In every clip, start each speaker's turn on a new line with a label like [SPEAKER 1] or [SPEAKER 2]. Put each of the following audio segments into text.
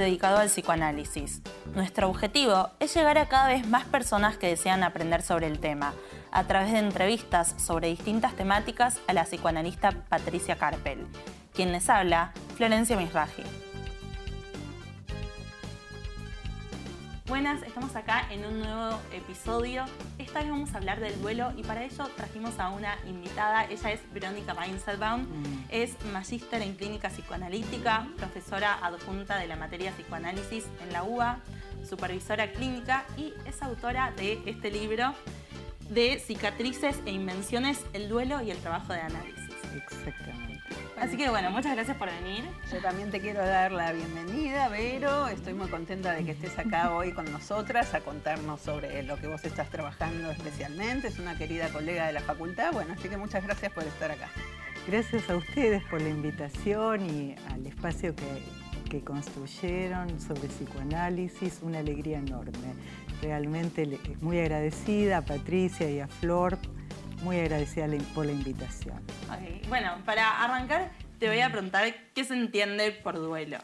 [SPEAKER 1] dedicado al psicoanálisis. Nuestro objetivo es llegar a cada vez más personas que desean aprender sobre el tema, a través de entrevistas sobre distintas temáticas a la psicoanalista Patricia Carpel. Quien les habla, Florencia Misraji. Buenas, estamos acá en un nuevo episodio. Esta vez vamos a hablar del duelo y para ello trajimos a una invitada. Ella es Verónica Weinselbaum, mm. es magíster en clínica psicoanalítica, profesora adjunta de la materia psicoanálisis en la UBA, supervisora clínica y es autora de este libro de cicatrices e invenciones, el duelo y el trabajo de análisis.
[SPEAKER 2] Exactamente.
[SPEAKER 1] Así que bueno, muchas gracias por venir.
[SPEAKER 2] Yo también te quiero dar la bienvenida, Vero. Estoy muy contenta de que estés acá hoy con nosotras a contarnos sobre lo que vos estás trabajando especialmente. Es una querida colega de la facultad. Bueno, así que muchas gracias por estar acá.
[SPEAKER 3] Gracias a ustedes por la invitación y al espacio que, que construyeron sobre psicoanálisis. Una alegría enorme. Realmente muy agradecida a Patricia y a Flor muy agradecida por la invitación.
[SPEAKER 1] Bueno, para arrancar te voy a preguntar qué se entiende por duelo.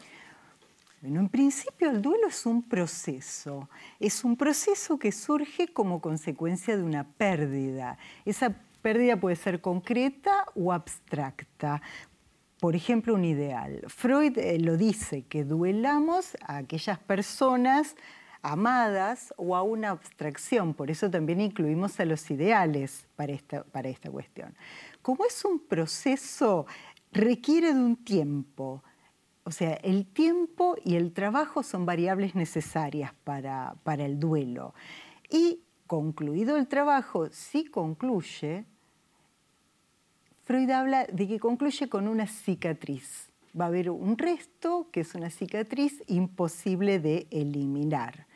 [SPEAKER 3] Bueno, en principio el duelo es un proceso, es un proceso que surge como consecuencia de una pérdida. Esa pérdida puede ser concreta o abstracta. Por ejemplo, un ideal. Freud eh, lo dice, que duelamos a aquellas personas amadas o a una abstracción. Por eso también incluimos a los ideales para esta, para esta cuestión. Como es un proceso, requiere de un tiempo. O sea, el tiempo y el trabajo son variables necesarias para, para el duelo. Y concluido el trabajo, si concluye, Freud habla de que concluye con una cicatriz. Va a haber un resto que es una cicatriz imposible de eliminar.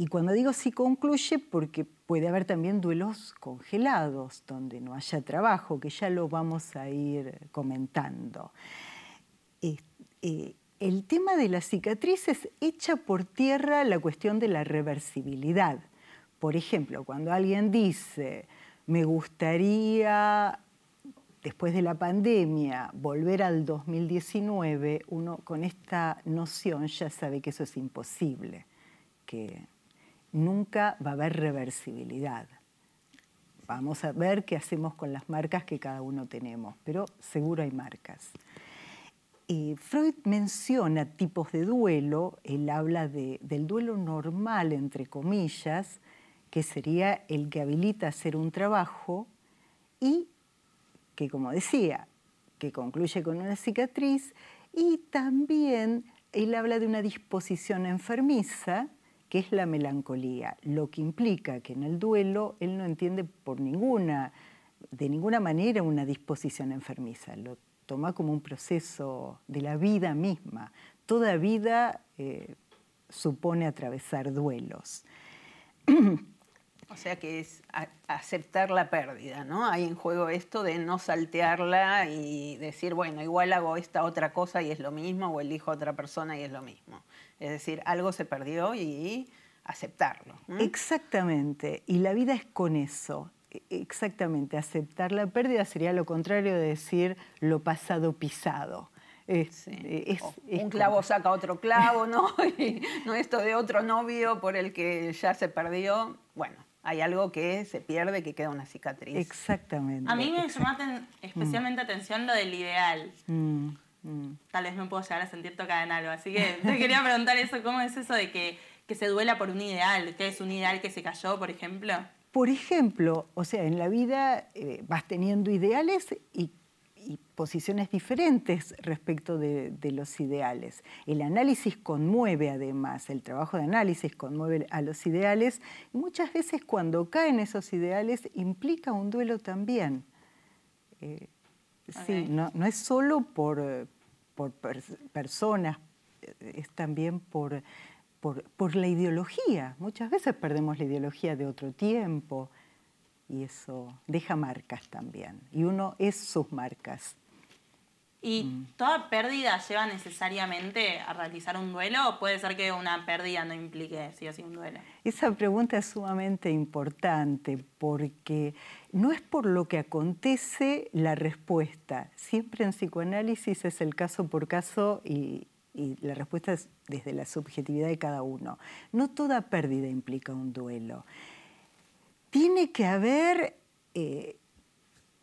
[SPEAKER 3] Y cuando digo si concluye, porque puede haber también duelos congelados, donde no haya trabajo, que ya lo vamos a ir comentando. Eh, el tema de las cicatrices echa por tierra la cuestión de la reversibilidad. Por ejemplo, cuando alguien dice, me gustaría, después de la pandemia, volver al 2019, uno con esta noción ya sabe que eso es imposible, que nunca va a haber reversibilidad. Vamos a ver qué hacemos con las marcas que cada uno tenemos, pero seguro hay marcas. Freud menciona tipos de duelo, él habla del duelo normal, entre comillas, que sería el que habilita hacer un trabajo y que, como decía, que concluye con una cicatriz, y también él habla de una disposición enfermiza, que es la melancolía, lo que implica que en el duelo él no entiende por ninguna, de ninguna manera una disposición enfermiza, lo toma como un proceso de la vida misma. Toda vida eh, supone atravesar duelos.
[SPEAKER 2] O sea que es aceptar la pérdida, ¿no? Hay en juego esto de no saltearla y decir, bueno, igual hago esta otra cosa y es lo mismo, o elijo otra persona y es lo mismo. Es decir, algo se perdió y aceptarlo.
[SPEAKER 3] Exactamente, y la vida es con eso. E, exactamente, aceptar la pérdida sería lo contrario de decir lo pasado pisado.
[SPEAKER 2] un clavo saca otro clavo, ¿no? y no esto de otro novio por el que ya se perdió. Bueno, hay algo que se pierde, que queda una cicatriz.
[SPEAKER 3] Exactamente.
[SPEAKER 1] A mí me llamó especialmente atención lo del ideal. Mm. Mm. Tal vez me puedo llegar a sentir tocada en algo. Así que te quería preguntar eso, ¿cómo es eso de que, se duela por un ideal? ¿Qué es un ideal que se cayó, por ejemplo?
[SPEAKER 3] Por ejemplo, o sea, en la vida eh, vas teniendo ideales y, posiciones diferentes respecto de, de, los ideales. El análisis conmueve además, el trabajo de análisis conmueve a los ideales y muchas veces cuando caen esos ideales implica un duelo también. Eh, Sí, no, es solo por, por personas, es también por, por, la ideología. Muchas veces perdemos la ideología de otro tiempo y eso deja marcas también. Y uno es sus marcas.
[SPEAKER 1] ¿Y mm. toda pérdida lleva necesariamente a realizar un duelo o puede ser que una pérdida no implique sí o sí un duelo?
[SPEAKER 3] Esa pregunta es sumamente importante porque no es por lo que acontece la respuesta. Siempre en psicoanálisis es el caso por caso y, y la respuesta es desde la subjetividad de cada uno. No toda pérdida implica un duelo. Tiene que haber eh,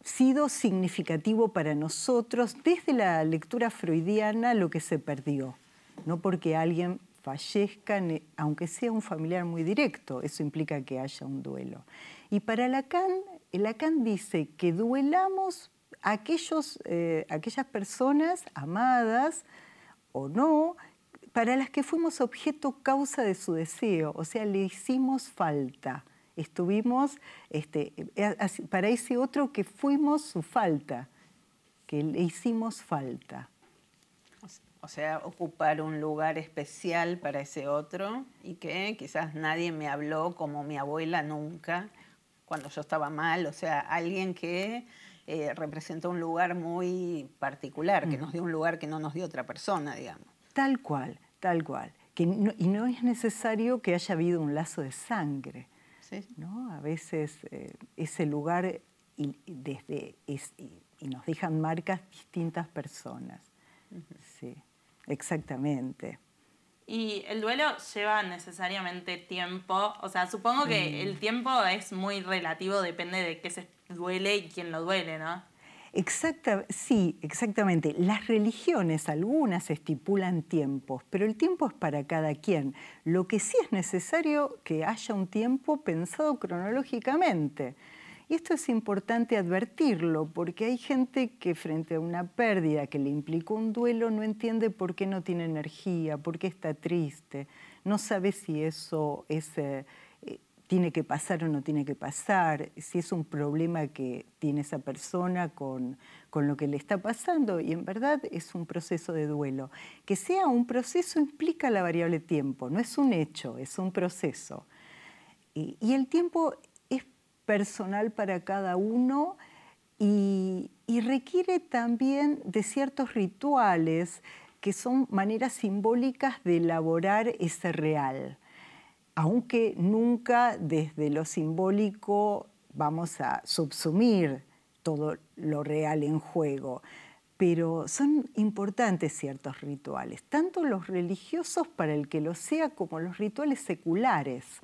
[SPEAKER 3] sido significativo para nosotros desde la lectura freudiana lo que se perdió, no porque alguien fallezca, aunque sea un familiar muy directo, eso implica que haya un duelo. Y para Lacan, Lacan dice que duelamos aquellos, eh, aquellas personas amadas o no, para las que fuimos objeto causa de su deseo, o sea, le hicimos falta. Estuvimos este, eh, para ese otro que fuimos su falta, que le hicimos falta.
[SPEAKER 2] O sea, ocupar un lugar especial para ese otro y que quizás nadie me habló como mi abuela nunca cuando yo estaba mal. O sea, alguien que eh, representó un lugar muy particular, que mm. nos dio un lugar que no nos dio otra persona, digamos.
[SPEAKER 3] Tal cual, tal cual. Que y no es necesario que haya habido un lazo de sangre. ¿No? A veces eh, ese lugar y, desde y, nos dejan marcas distintas personas. Sí, exactamente.
[SPEAKER 1] Y el duelo lleva necesariamente tiempo. O sea, supongo que el tiempo es muy relativo, depende de qué se duele y quién lo duele, ¿no?
[SPEAKER 3] Exacta, sí, exactamente. Las religiones, algunas estipulan tiempos, pero el tiempo es para cada quien. Lo que sí es necesario que haya un tiempo pensado cronológicamente. Y esto es importante advertirlo, porque hay gente que frente a una pérdida que le implicó un duelo no entiende por qué no tiene energía, por qué está triste, no sabe si eso es, eh, tiene que pasar o no tiene que pasar, si es un problema que tiene esa persona con, con lo que le está pasando. Y en verdad es un proceso de duelo. Que sea un proceso implica la variable tiempo, no es un hecho, es un proceso. Y, el tiempo personal para cada uno y, requiere también de ciertos rituales que son maneras simbólicas de elaborar ese real, aunque nunca desde lo simbólico vamos a subsumir todo lo real en juego, pero son importantes ciertos rituales, tanto los religiosos para el que lo sea como los rituales seculares.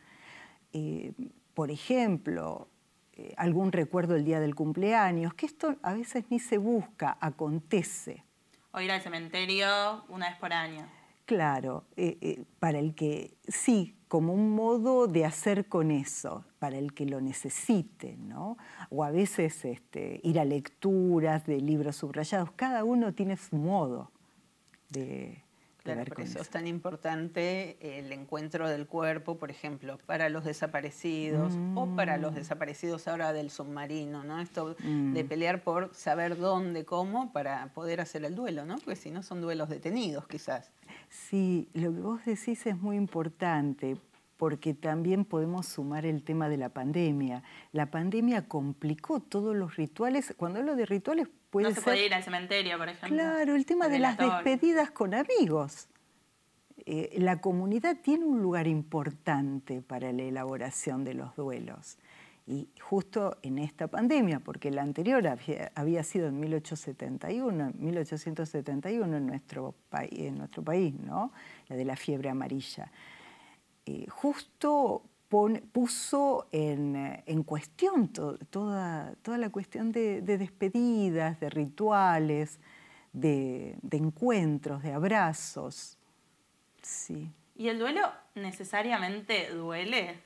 [SPEAKER 3] Eh, por ejemplo, eh, algún recuerdo el día del cumpleaños, que esto a veces ni se busca, acontece.
[SPEAKER 1] O ir al cementerio una vez por año.
[SPEAKER 3] Claro, eh, para el que sí, como un modo de hacer con eso, para el que lo necesite, ¿no? O a veces este, ir a lecturas de libros subrayados, cada uno tiene su modo de,
[SPEAKER 2] Claro, por eso, es tan importante el encuentro del cuerpo, por ejemplo, para los desaparecidos o para los mm. desaparecidos ahora del submarino, ¿no? Esto de mm. pelear por saber dónde, cómo, para poder hacer el duelo, ¿no? Porque si no son duelos detenidos, quizás.
[SPEAKER 3] Sí, lo que vos decís es muy importante, porque también podemos sumar el tema de la pandemia. La pandemia complicó todos los rituales. Cuando hablo de rituales, puede
[SPEAKER 1] no se puede ir al cementerio, por ejemplo.
[SPEAKER 3] Claro, el tema de las despedidas con amigos. Eh, la comunidad tiene un lugar importante para la elaboración de los duelos. Y justo en esta pandemia, porque la anterior había, sido en 1871, 1871 en nuestro, en nuestro país, ¿no? la de la fiebre amarilla. Eh, justo puso en, cuestión toda, toda la cuestión de, despedidas, de rituales, de, encuentros, de abrazos. Sí.
[SPEAKER 1] ¿Y el duelo necesariamente duele?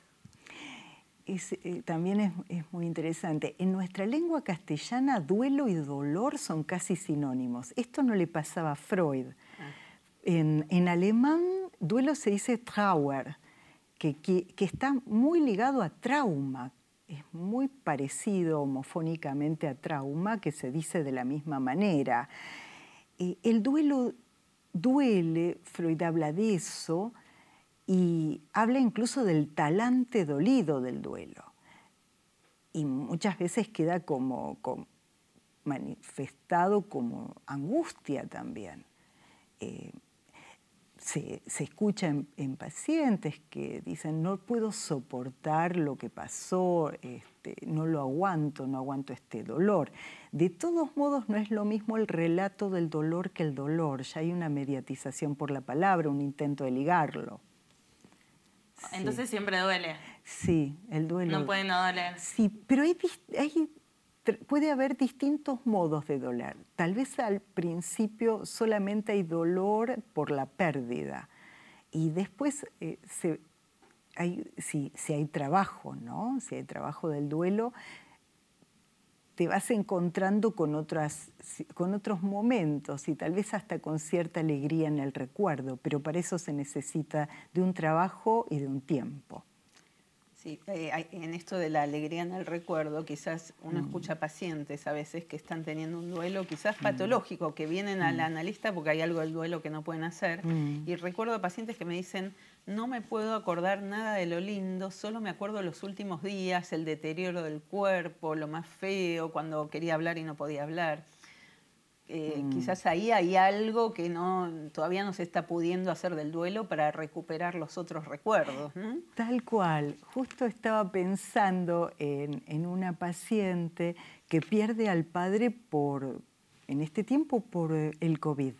[SPEAKER 3] Eh, también es, muy interesante. En nuestra lengua castellana, duelo y dolor son casi sinónimos. Esto no le pasaba a Freud. Ah. En, en, alemán, duelo se dice Trauer que, está muy ligado a trauma, es muy parecido homofónicamente a trauma, que se dice de la misma manera. Eh, el duelo duele, Freud habla de eso, y habla incluso del talante dolido del duelo. Y muchas veces queda como, manifestado como angustia también. Eh, se, escucha en, pacientes que dicen, no puedo soportar lo que pasó, este, no lo aguanto, no aguanto este dolor. De todos modos, no es lo mismo el relato del dolor que el dolor. Ya hay una mediatización por la palabra, un intento de ligarlo.
[SPEAKER 1] Entonces siempre duele.
[SPEAKER 3] Sí, el duelo.
[SPEAKER 1] No puede no doler.
[SPEAKER 3] Sí, pero hay, hay puede haber distintos modos de doler. Tal vez al principio solamente hay dolor por la pérdida y después eh, si, hay trabajo, ¿no? Si hay trabajo del duelo, te vas encontrando con, otros momentos y tal vez hasta con cierta alegría en el recuerdo, pero para eso se necesita de un trabajo y de un tiempo.
[SPEAKER 2] Sí, eh, en esto de la alegría en el recuerdo, quizás uno mm. escucha pacientes a veces que están teniendo un duelo quizás mm. patológico, que vienen al mm. analista porque hay algo del duelo que no pueden hacer. Y recuerdo pacientes que me dicen, no me puedo acordar nada de lo lindo, solo me acuerdo los últimos días, el deterioro del cuerpo, lo más feo, cuando quería hablar y no podía hablar. Eh, mm. Quizás ahí hay algo que no, todavía no se está pudiendo hacer del duelo para recuperar los otros recuerdos.
[SPEAKER 3] Tal cual. Justo estaba pensando en, una paciente que pierde al padre por, en este tiempo por eh, el COVID.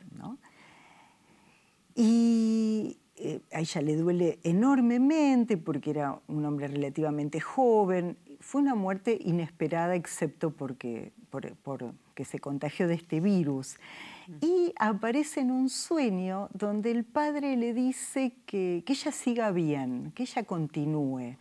[SPEAKER 3] Y eh, a ella le duele enormemente porque era un hombre relativamente joven. Fue una muerte inesperada excepto porque, por, por que se contagió de este virus. Y aparece en un sueño donde el padre le dice que, ella siga bien, que ella continúe.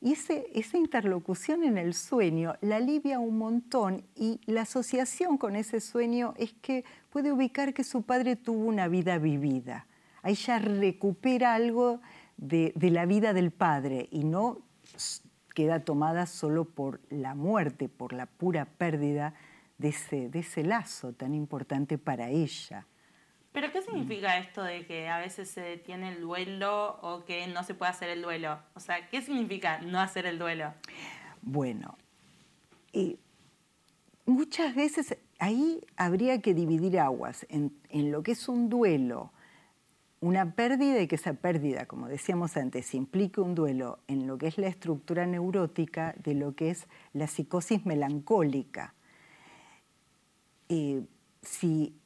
[SPEAKER 3] Y esa interlocución en el sueño la alivia un montón y la asociación con ese sueño es que puede ubicar que su padre tuvo una vida vivida. Ahí ya recupera algo de, de la vida del padre y no queda tomada solo por la muerte, por la pura pérdida de ese, de ese lazo tan importante para ella.
[SPEAKER 1] ¿Pero qué significa esto de que a veces se detiene el duelo o que no se puede hacer el duelo? O sea, ¿qué significa no hacer el duelo?
[SPEAKER 3] Bueno, muchas veces ahí habría que dividir aguas en, en, lo que es un duelo, una pérdida y que esa pérdida, como decíamos antes, implique un duelo en lo que es la estructura neurótica de lo que es la psicosis melancólica eh, si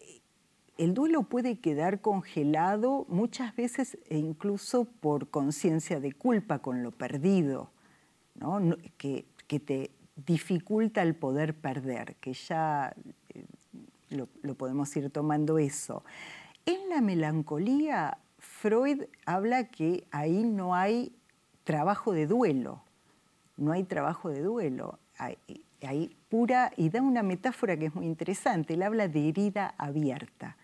[SPEAKER 3] el duelo puede quedar congelado muchas veces e incluso por conciencia de culpa con lo perdido, que, te dificulta el poder perder, que ya eh, lo, podemos ir tomando eso. En la melancolía, Freud habla que ahí no hay trabajo de duelo, no hay trabajo de duelo. Hay, pura, y da una metáfora que es muy interesante, él habla de herida abierta.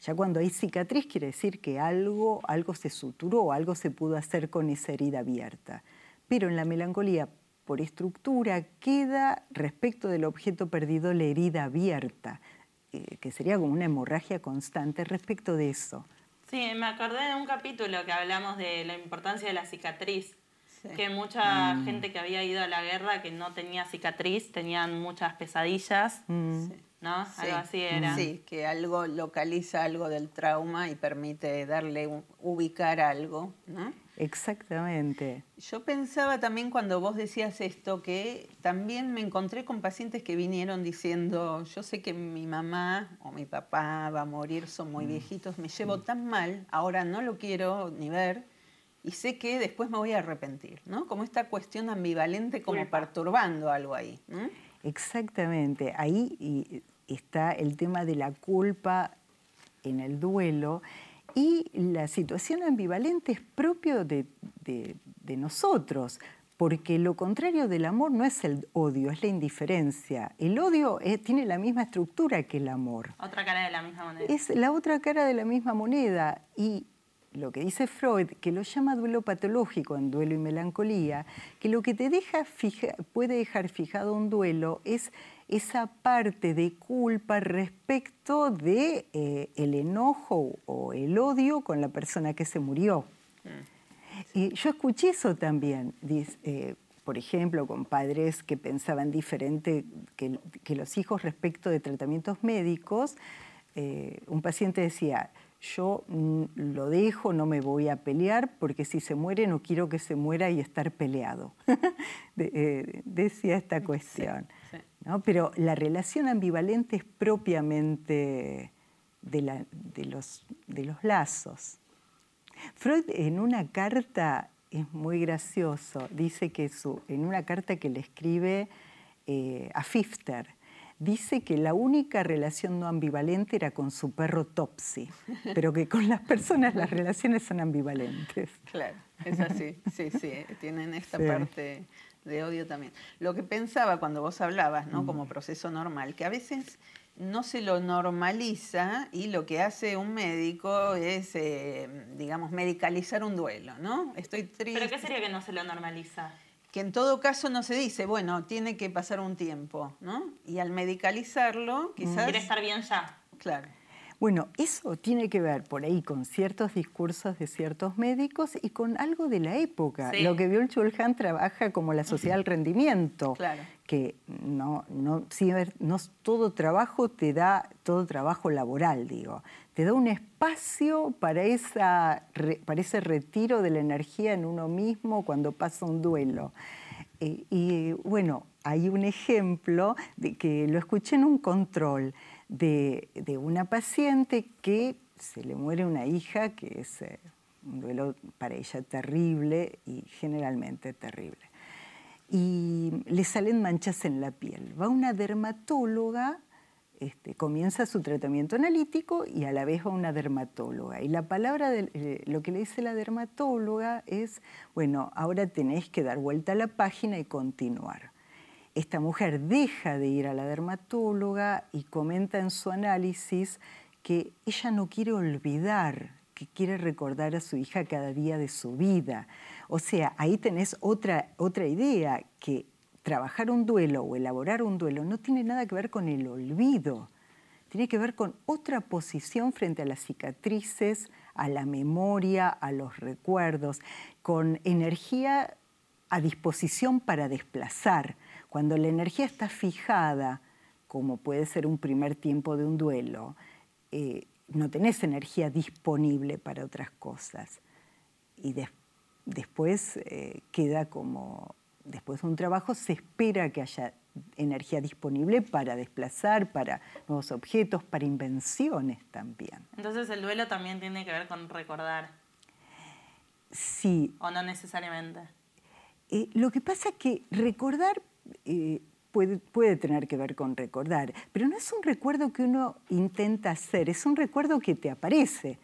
[SPEAKER 3] Ya cuando hay cicatriz quiere decir que algo, algo se suturó, algo se pudo hacer con esa herida abierta. Pero en la melancolía, por estructura, queda respecto del objeto perdido la herida abierta, que sería como una hemorragia constante respecto de eso.
[SPEAKER 1] Sí, me acordé de un capítulo que hablamos de la importancia de la cicatriz que mucha mm. gente que había ido a la guerra que no tenía cicatriz, tenían muchas pesadillas, mm. ¿no? Algo así era.
[SPEAKER 2] Sí, que algo localiza algo del trauma y permite darle, ubicar algo, ¿no?
[SPEAKER 3] Exactamente.
[SPEAKER 2] Yo pensaba también cuando vos decías esto que también me encontré con pacientes que vinieron diciendo, yo sé que mi mamá o mi papá va a morir, son muy mm. viejitos, me llevo tan mal, ahora no lo quiero ni ver y sé que después me voy a arrepentir, ¿no? Como esta cuestión ambivalente como perturbando algo ahí.
[SPEAKER 3] Exactamente, ahí está el tema de la culpa en el duelo y la situación ambivalente es propio de, nosotros, porque lo contrario del amor no es el odio, es la indiferencia. El odio tiene la misma estructura que el amor.
[SPEAKER 1] Otra cara de la misma moneda.
[SPEAKER 3] Es la otra cara de la misma moneda y lo que dice Freud, que lo llama duelo patológico en duelo y melancolía, que lo que te deja puede dejar fijado un duelo es esa parte de culpa respecto de eh, el enojo o el odio con la persona que se murió. Mm. Y yo escuché eso también, eh, por ejemplo, con padres que pensaban diferente que, los hijos respecto de tratamientos médicos. Eh, un paciente decía, yo mm, lo dejo, no me voy a pelear, porque si se muere no quiero que se muera y estar peleado. Eh, decía esta cuestión. Pero la relación ambivalente es propiamente de, los, de los lazos. Freud en una carta es muy gracioso, dice que su, en una carta que le escribe eh, a Fifter, dice que la única relación no ambivalente era con su perro Topsy, pero que con las personas las relaciones son ambivalentes.
[SPEAKER 2] Claro, es así, sí, sí, tienen esta parte de odio también. Lo que pensaba cuando vos hablabas, ¿no? Como proceso normal, que a veces no se lo normaliza y lo que hace un médico es, eh, digamos, medicalizar un duelo, ¿no?
[SPEAKER 1] Estoy triste. ¿Pero qué sería que no se lo normaliza?
[SPEAKER 2] Que en todo caso no se dice, bueno, tiene que pasar un tiempo, ¿no? Y al medicalizarlo, quizás...
[SPEAKER 1] Quiere estar bien ya.
[SPEAKER 2] Claro.
[SPEAKER 3] Bueno, eso tiene que ver por ahí con ciertos discursos de ciertos médicos y con algo de la época. Lo que Biol Chulhan trabaja como la sociedad del rendimiento,
[SPEAKER 2] claro.
[SPEAKER 3] Que no, no, no todo trabajo te da, todo trabajo laboral, digo, te da un espacio para, esa, para ese retiro de la energía en uno mismo cuando pasa un duelo. Eh, y bueno, hay un ejemplo de que lo escuché en un control de, una paciente que se le muere una hija, que es eh, un duelo para ella terrible y generalmente terrible. Y le salen manchas en la piel. Va una dermatóloga, este, comienza su tratamiento analítico y a la vez va una dermatóloga. Y la palabra, de, eh, lo que le dice la dermatóloga es, bueno, ahora tenés que dar vuelta a la página y continuar esta mujer deja de ir a la dermatóloga y comenta en su análisis que ella no quiere olvidar, que quiere recordar a su hija cada día de su vida. O sea, ahí tenés otra, otra idea, que trabajar un duelo o elaborar un duelo no tiene nada que ver con el olvido, tiene que ver con otra posición frente a las cicatrices, a la memoria, a los recuerdos, con energía a disposición para desplazar. Cuando la energía está fijada, como puede ser un primer tiempo de un duelo, eh, no tenés energía disponible para otras cosas. Y después eh, queda como, después de un trabajo se espera que haya energía disponible para desplazar, para nuevos objetos, para invenciones también.
[SPEAKER 1] Entonces el duelo también tiene que ver con recordar.
[SPEAKER 3] Sí.
[SPEAKER 1] ¿O no necesariamente?
[SPEAKER 3] Eh, lo que pasa es que recordar eh, puede, puede tener que ver con recordar, pero no es un recuerdo que uno intenta hacer, es un recuerdo que te aparece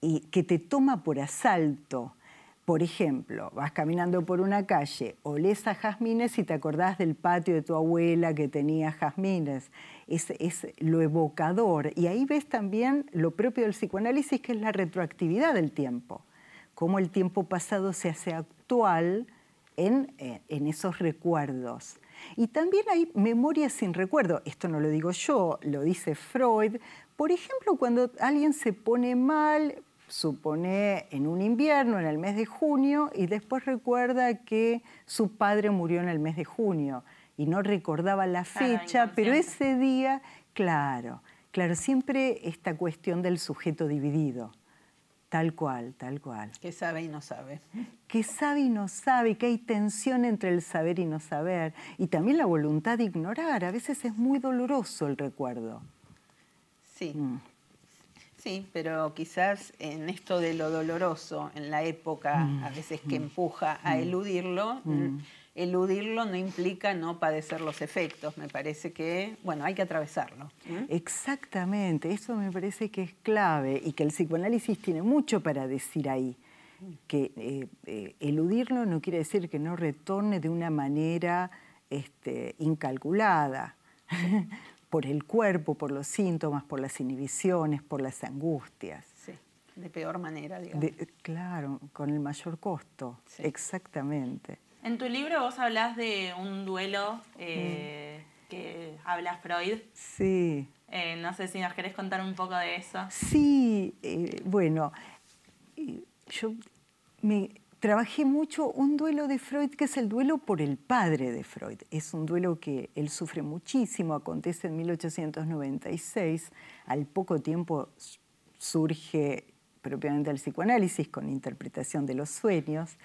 [SPEAKER 3] y que te toma por asalto. Por ejemplo, vas caminando por una calle, olés a jazmines y te acordás del patio de tu abuela que tenía jazmines. Es, lo evocador. Y ahí ves también lo propio del psicoanálisis, que es la retroactividad del tiempo. Cómo el tiempo pasado se hace actual en, eh, en esos recuerdos. Y también hay memorias sin recuerdo. Esto no lo digo yo, lo dice Freud. Por ejemplo, cuando alguien se pone mal, supone en un invierno, en el mes de junio, y después recuerda que su padre murió en el mes de junio y no recordaba la fecha, pero ese día, claro, claro, siempre esta cuestión del sujeto dividido. Tal cual, tal cual.
[SPEAKER 2] Que sabe y no sabe.
[SPEAKER 3] Que sabe y no sabe, que hay tensión entre el saber y no saber. Y también la voluntad de ignorar. A veces es muy doloroso el recuerdo.
[SPEAKER 2] Sí. Mm. Sí, pero quizás en esto de lo doloroso, en la época mm. a veces que mm. empuja a eludirlo, eludirlo no implica no padecer los efectos. Me parece que, bueno, hay que atravesarlo.
[SPEAKER 3] Exactamente, eso me parece que es clave y que el psicoanálisis tiene mucho para decir ahí. Que eh, eh, eludirlo no quiere decir que no retorne de una manera este, incalculada. por el cuerpo, por los síntomas, por las inhibiciones, por las angustias.
[SPEAKER 2] Sí, de peor manera, digamos.
[SPEAKER 3] claro, con el mayor costo, exactamente.
[SPEAKER 1] En tu libro vos hablas de un duelo eh, que habla Freud.
[SPEAKER 3] Sí.
[SPEAKER 1] Eh, no sé si nos querés contar un poco de eso.
[SPEAKER 3] Sí, eh, bueno, yo me trabajé mucho un duelo de Freud que es el duelo por el padre de Freud. Es un duelo que él sufre muchísimo, acontece en 1896, al poco tiempo surge propiamente el psicoanálisis con interpretación de los sueños.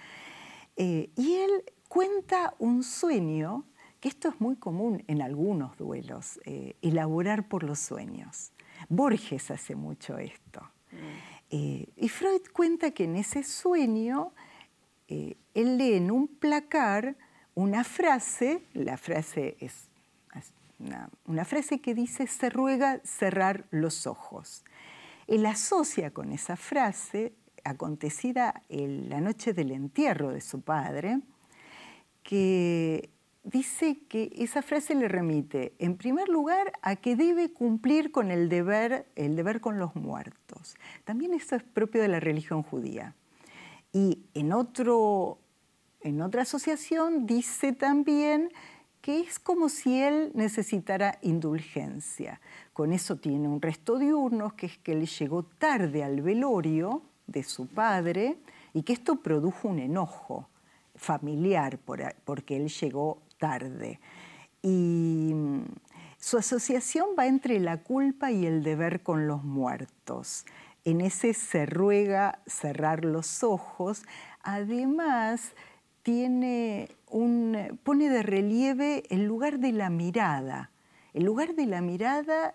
[SPEAKER 3] Eh, y él cuenta un sueño, que esto es muy común en algunos duelos, eh, elaborar por los sueños. Borges hace mucho esto. Mm. Eh, y Freud cuenta que en ese sueño él lee en un placar una frase, la frase es una, frase que dice, se ruega cerrar los ojos. Él asocia con esa frase, acontecida la noche del entierro de su padre, que dice que esa frase le remite, en primer lugar, a que debe cumplir con el deber, el deber con los muertos. También esto es propio de la religión judía. Y en, otro, en otra asociación dice también que es como si él necesitara indulgencia. Con eso tiene un resto diurnos, que es que él llegó tarde al velorio de su padre y que esto produjo un enojo familiar porque él llegó tarde. Y mm, su asociación va entre la culpa y el deber con los muertos. En ese se ruega cerrar los ojos. Además, tiene un, pone de relieve el lugar de la mirada, el lugar de la mirada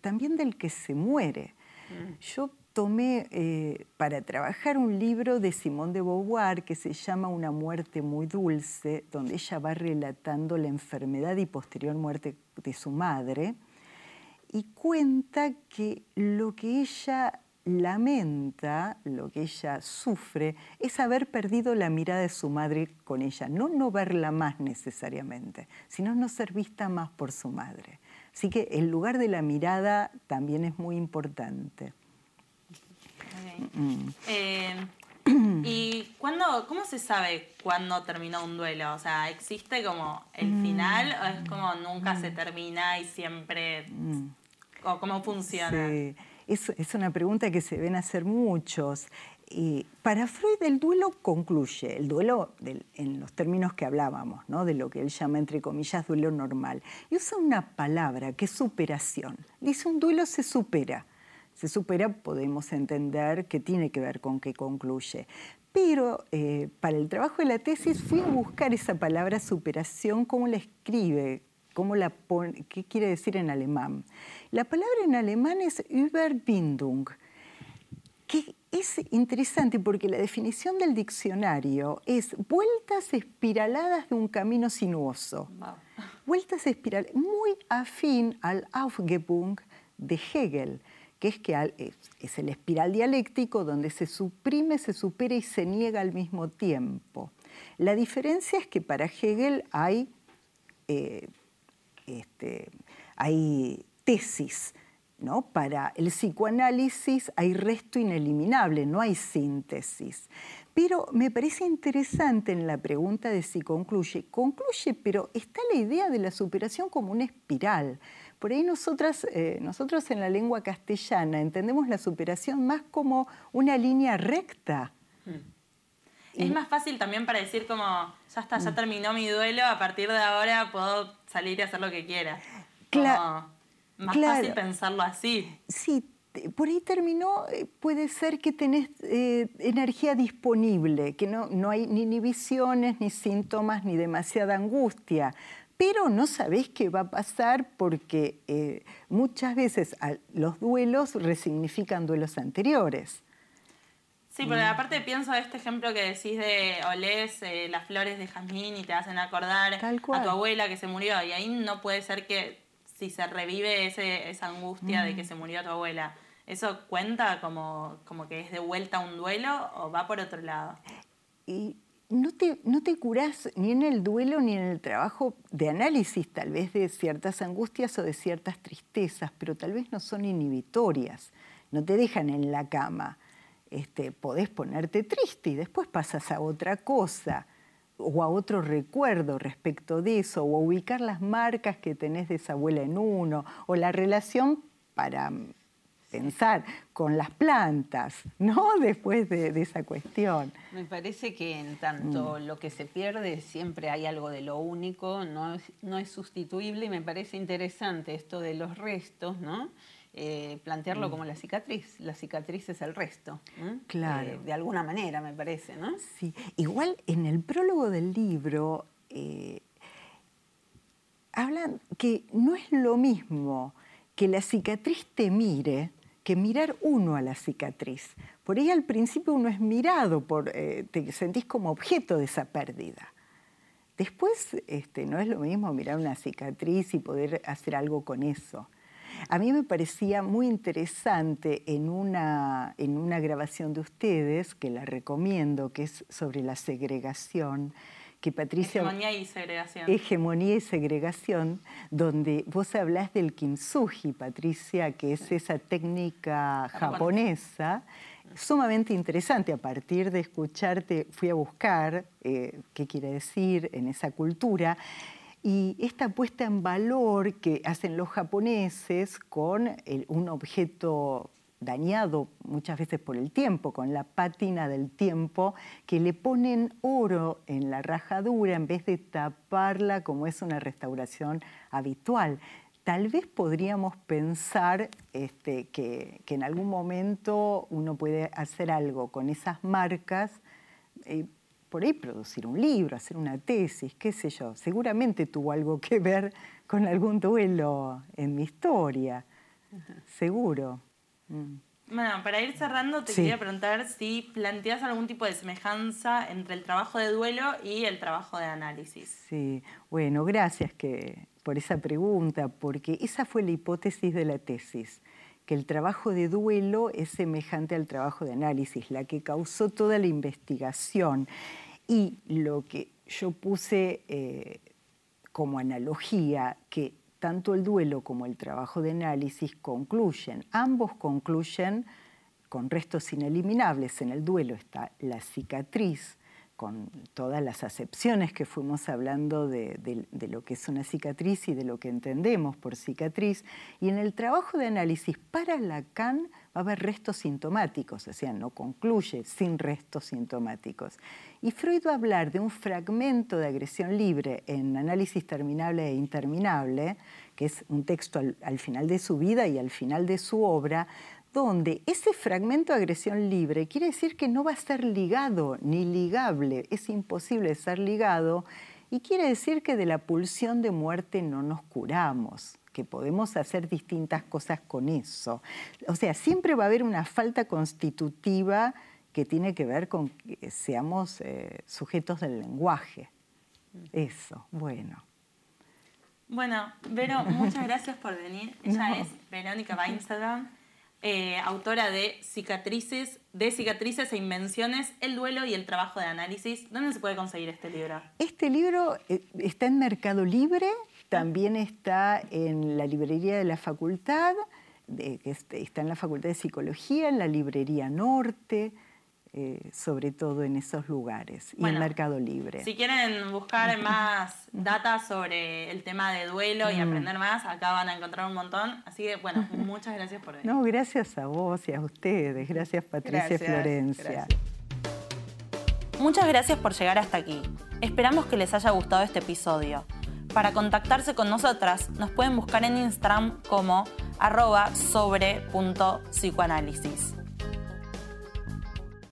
[SPEAKER 3] también del que se muere. Mm. Yo tomé eh, para trabajar un libro de Simone de Beauvoir que se llama Una muerte muy dulce, donde ella va relatando la enfermedad y posterior muerte de su madre, y cuenta que lo que ella lamenta, lo que ella sufre, es haber perdido la mirada de su madre con ella. No no verla más necesariamente, sino no ser vista más por su madre. Así que el lugar de la mirada también es muy importante.
[SPEAKER 1] Mm. Eh, ¿Y cuándo, cómo se sabe cuándo terminó un duelo? O sea, ¿existe como el mm. final o es como nunca se termina y siempre... Mm. ¿O cómo funciona?
[SPEAKER 3] Sí es, una pregunta que se ven hacer muchos. Y para Freud el duelo concluye, el duelo en los términos que hablábamos, ¿no? de lo que él llama entre comillas duelo normal, y usa una palabra que es superación. Dice un duelo se supera. Se supera, podemos entender que tiene que ver con que concluye. Pero eh, para el trabajo de la tesis fui a buscar esa palabra superación, cómo la escribe, cómo la pone, qué quiere decir en alemán. La palabra en alemán es Überbindung, que es interesante porque la definición del diccionario es vueltas espiraladas de un camino sinuoso. Vueltas espiraladas, muy afín al Aufgebung de Hegel, que es que es el espiral dialéctico donde se suprime, se supera y se niega al mismo tiempo. La diferencia es que para Hegel hay, eh, este, hay tesis. ¿no? Para el psicoanálisis hay resto ineliminable, no hay síntesis. Pero me parece interesante en la pregunta de si concluye. Concluye, pero está la idea de la superación como una espiral. Por ahí nosotras, eh, nosotros en la lengua castellana entendemos la superación más como una línea recta.
[SPEAKER 1] Es más fácil también para decir como, ya está, ya mm. terminó mi duelo, a partir de ahora puedo salir y hacer lo que quiera.
[SPEAKER 3] Claro.
[SPEAKER 1] Más fácil pensarlo así.
[SPEAKER 3] Sí, por ahí terminó, eh, puede ser que tenés eh, energía disponible, que no, no hay ni inhibiciones, ni síntomas, ni demasiada angustia, pero no sabés qué va a pasar porque eh, muchas veces los duelos resignifican duelos anteriores.
[SPEAKER 1] Sí, pero aparte pienso este ejemplo que decís de olés las flores de jazmín y te hacen acordar a tu abuela que se murió y ahí no puede ser que si se revive esa angustia de que mm. se murió tu abuela, ¿eso cuenta como, como que es de vuelta un duelo o va por otro lado?
[SPEAKER 3] Y no te, no te curás ni en el duelo ni en el trabajo de análisis, tal vez de ciertas angustias o de ciertas tristezas, pero tal vez no son inhibitorias, no te dejan en la cama. Este, podés ponerte triste y después pasas a otra cosa o a otro recuerdo respecto de eso, o a ubicar las marcas que tenés de esa abuela en uno, o la relación para pensar con las plantas, ¿no? Después de, esa cuestión.
[SPEAKER 2] Me parece que en tanto mm. lo que se pierde siempre hay algo de lo único, no es, no es sustituible y me parece interesante esto de los restos, ¿no? Eh, plantearlo como la cicatriz. La cicatriz es el resto.
[SPEAKER 3] Claro.
[SPEAKER 2] Eh, de alguna manera, me parece, ¿no?
[SPEAKER 3] Sí. Igual en el prólogo del libro hablan que no es lo mismo que la cicatriz te mire que mirar uno a la cicatriz. Por ahí al principio uno es mirado, por, te sentís como objeto de esa pérdida. Después este, no es lo mismo mirar una cicatriz y poder hacer algo con eso. A mí me parecía muy interesante en una, en una grabación de ustedes, que la recomiendo, que es sobre la segregación, que Patricia...
[SPEAKER 1] Hegemonía y segregación.
[SPEAKER 3] Hegemonía y segregación, donde vos hablás del kintsugi, Patricia, que es esa técnica japonesa sumamente interesante. A partir de escucharte fui a buscar eh, qué quiere decir en esa cultura. Y esta puesta en valor que hacen los japoneses con un objeto dañado muchas veces por el tiempo, con la pátina del tiempo, que le ponen oro en la rajadura en vez de taparla como es una restauración habitual. Tal vez podríamos pensar este, que, en algún momento uno puede hacer algo con esas marcas, eh, por ahí producir un libro, hacer una tesis, qué sé yo. Seguramente tuvo algo que ver con algún duelo en mi historia, seguro.
[SPEAKER 1] Mm. Bueno, para ir cerrando, te quería preguntar si planteas algún tipo de semejanza entre el trabajo de duelo y el trabajo de análisis.
[SPEAKER 3] Sí, bueno, gracias que por esa pregunta, porque esa fue la hipótesis de la tesis, que el trabajo de duelo es semejante al trabajo de análisis, la que causó toda la investigación. Y lo que yo puse eh, como analogía, que tanto el duelo como el trabajo de análisis concluyen, ambos concluyen con restos ineliminables. En el duelo está la cicatriz, con todas las acepciones que fuimos hablando de, lo que es una cicatriz y de lo que entendemos por cicatriz. Y en el trabajo de análisis para Lacan va a haber restos sintomáticos, o sea, no concluye sin restos sintomáticos. Y Freud va a hablar de un fragmento de agresión libre en Análisis Terminable e Interminable, que es un texto al final de su vida y al final de su obra, donde ese fragmento de agresión libre quiere decir que no va a ser ligado ni ligable, es imposible ser ligado, y quiere decir que de la pulsión de muerte no nos curamos, que podemos hacer distintas cosas con eso. O sea, siempre va a haber una falta constitutiva que tiene que ver con que seamos eh, sujetos del lenguaje. Eso, bueno.
[SPEAKER 1] Bueno, Vero, muchas gracias por venir. Ella es Verónica Weinstein. Eh, autora de Cicatrices, de Cicatrices e Invenciones, El duelo y el trabajo de análisis. ¿Dónde se puede conseguir este libro?
[SPEAKER 3] Este libro eh, está en Mercado Libre, también está en la librería de la facultad, que está en la Facultad de Psicología, en la librería Norte. Eh, sobre todo en esos lugares y en Mercado Libre.
[SPEAKER 1] Si quieren buscar más data sobre el tema de duelo y mm. aprender más, acá van a encontrar un montón. Así que, bueno, muchas gracias por venir.
[SPEAKER 3] No, gracias a vos y a ustedes. Gracias, Patricia Florencia.
[SPEAKER 1] Muchas gracias por llegar hasta aquí. Esperamos que les haya gustado este episodio. Para contactarse con nosotras, nos pueden buscar en Instagram como arroba sobre.psicoanálisis.